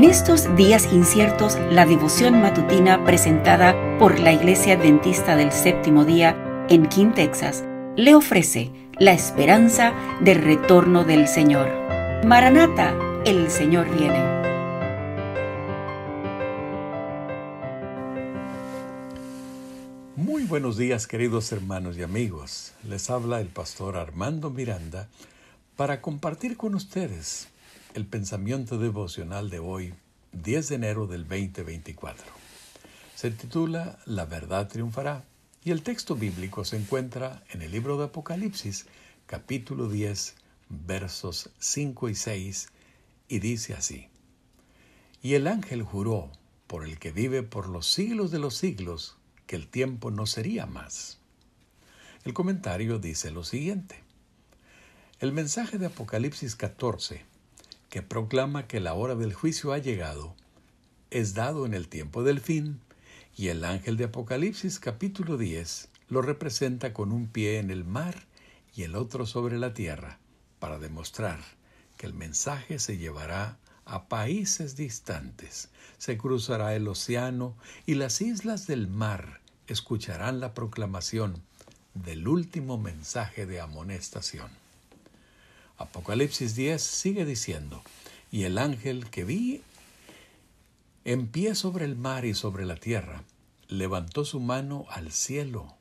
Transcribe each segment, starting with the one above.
En estos días inciertos, la devoción matutina presentada por la Iglesia Adventista del Séptimo Día en King, Texas, le ofrece la esperanza del retorno del Señor. Maranata, el Señor viene. Muy buenos días queridos hermanos y amigos. Les habla el pastor Armando Miranda para compartir con ustedes el pensamiento devocional de hoy, 10 de enero del 2024. Se titula La verdad triunfará y el texto bíblico se encuentra en el libro de Apocalipsis, capítulo 10, versos 5 y 6, y dice así. Y el ángel juró por el que vive por los siglos de los siglos que el tiempo no sería más. El comentario dice lo siguiente. El mensaje de Apocalipsis 14 que proclama que la hora del juicio ha llegado, es dado en el tiempo del fin, y el ángel de Apocalipsis capítulo 10 lo representa con un pie en el mar y el otro sobre la tierra, para demostrar que el mensaje se llevará a países distantes, se cruzará el océano y las islas del mar escucharán la proclamación del último mensaje de amonestación. Apocalipsis 10 sigue diciendo, y el ángel que vi en pie sobre el mar y sobre la tierra, levantó su mano al cielo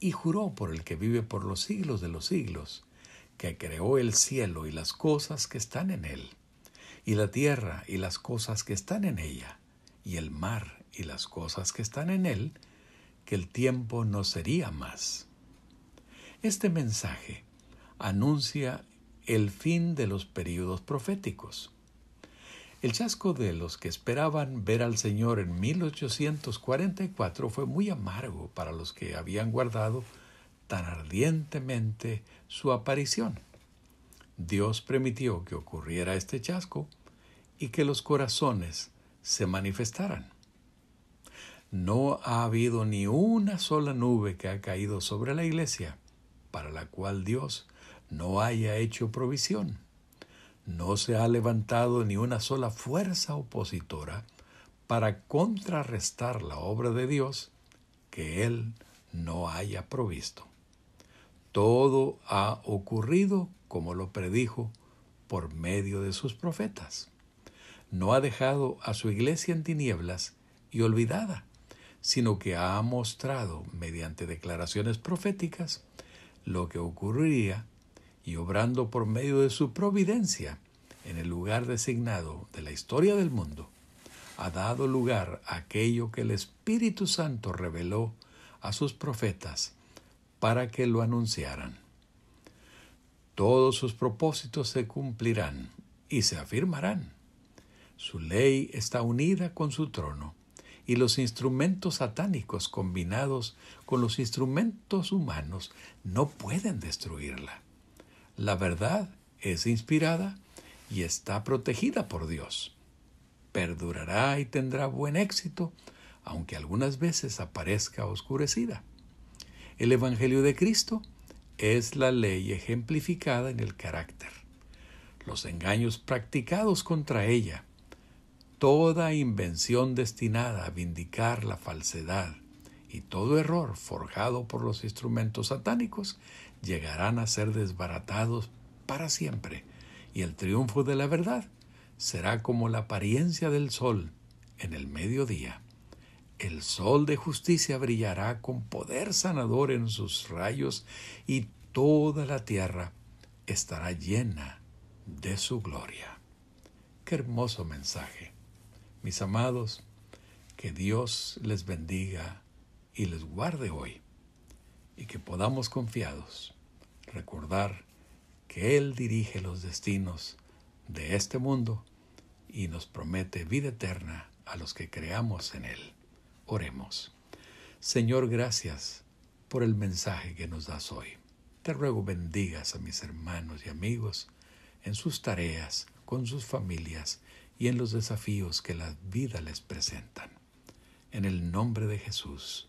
y juró por el que vive por los siglos de los siglos, que creó el cielo y las cosas que están en él, y la tierra y las cosas que están en ella, y el mar y las cosas que están en él, que el tiempo no sería más. Este mensaje anuncia el fin de los períodos proféticos. El chasco de los que esperaban ver al Señor en 1844 fue muy amargo para los que habían guardado tan ardientemente su aparición. Dios permitió que ocurriera este chasco y que los corazones se manifestaran. No ha habido ni una sola nube que ha caído sobre la iglesia para la cual Dios no haya hecho provisión. No se ha levantado ni una sola fuerza opositora para contrarrestar la obra de Dios que Él no haya provisto. Todo ha ocurrido como lo predijo por medio de sus profetas. No ha dejado a su iglesia en tinieblas y olvidada, sino que ha mostrado mediante declaraciones proféticas lo que ocurriría y obrando por medio de su providencia en el lugar designado de la historia del mundo, ha dado lugar a aquello que el Espíritu Santo reveló a sus profetas para que lo anunciaran. Todos sus propósitos se cumplirán y se afirmarán. Su ley está unida con su trono y los instrumentos satánicos combinados con los instrumentos humanos no pueden destruirla. La verdad es inspirada y está protegida por Dios. Perdurará y tendrá buen éxito, aunque algunas veces aparezca oscurecida. El Evangelio de Cristo es la ley ejemplificada en el carácter. Los engaños practicados contra ella, toda invención destinada a vindicar la falsedad y todo error forjado por los instrumentos satánicos llegarán a ser desbaratados para siempre, y el triunfo de la verdad será como la apariencia del sol en el mediodía. El sol de justicia brillará con poder sanador en sus rayos y toda la tierra estará llena de su gloria. Qué hermoso mensaje. Mis amados, que Dios les bendiga y les guarde hoy y que podamos confiados recordar que Él dirige los destinos de este mundo y nos promete vida eterna a los que creamos en Él. Oremos. Señor, gracias por el mensaje que nos das hoy. Te ruego bendigas a mis hermanos y amigos en sus tareas, con sus familias y en los desafíos que la vida les presentan. En el nombre de Jesús.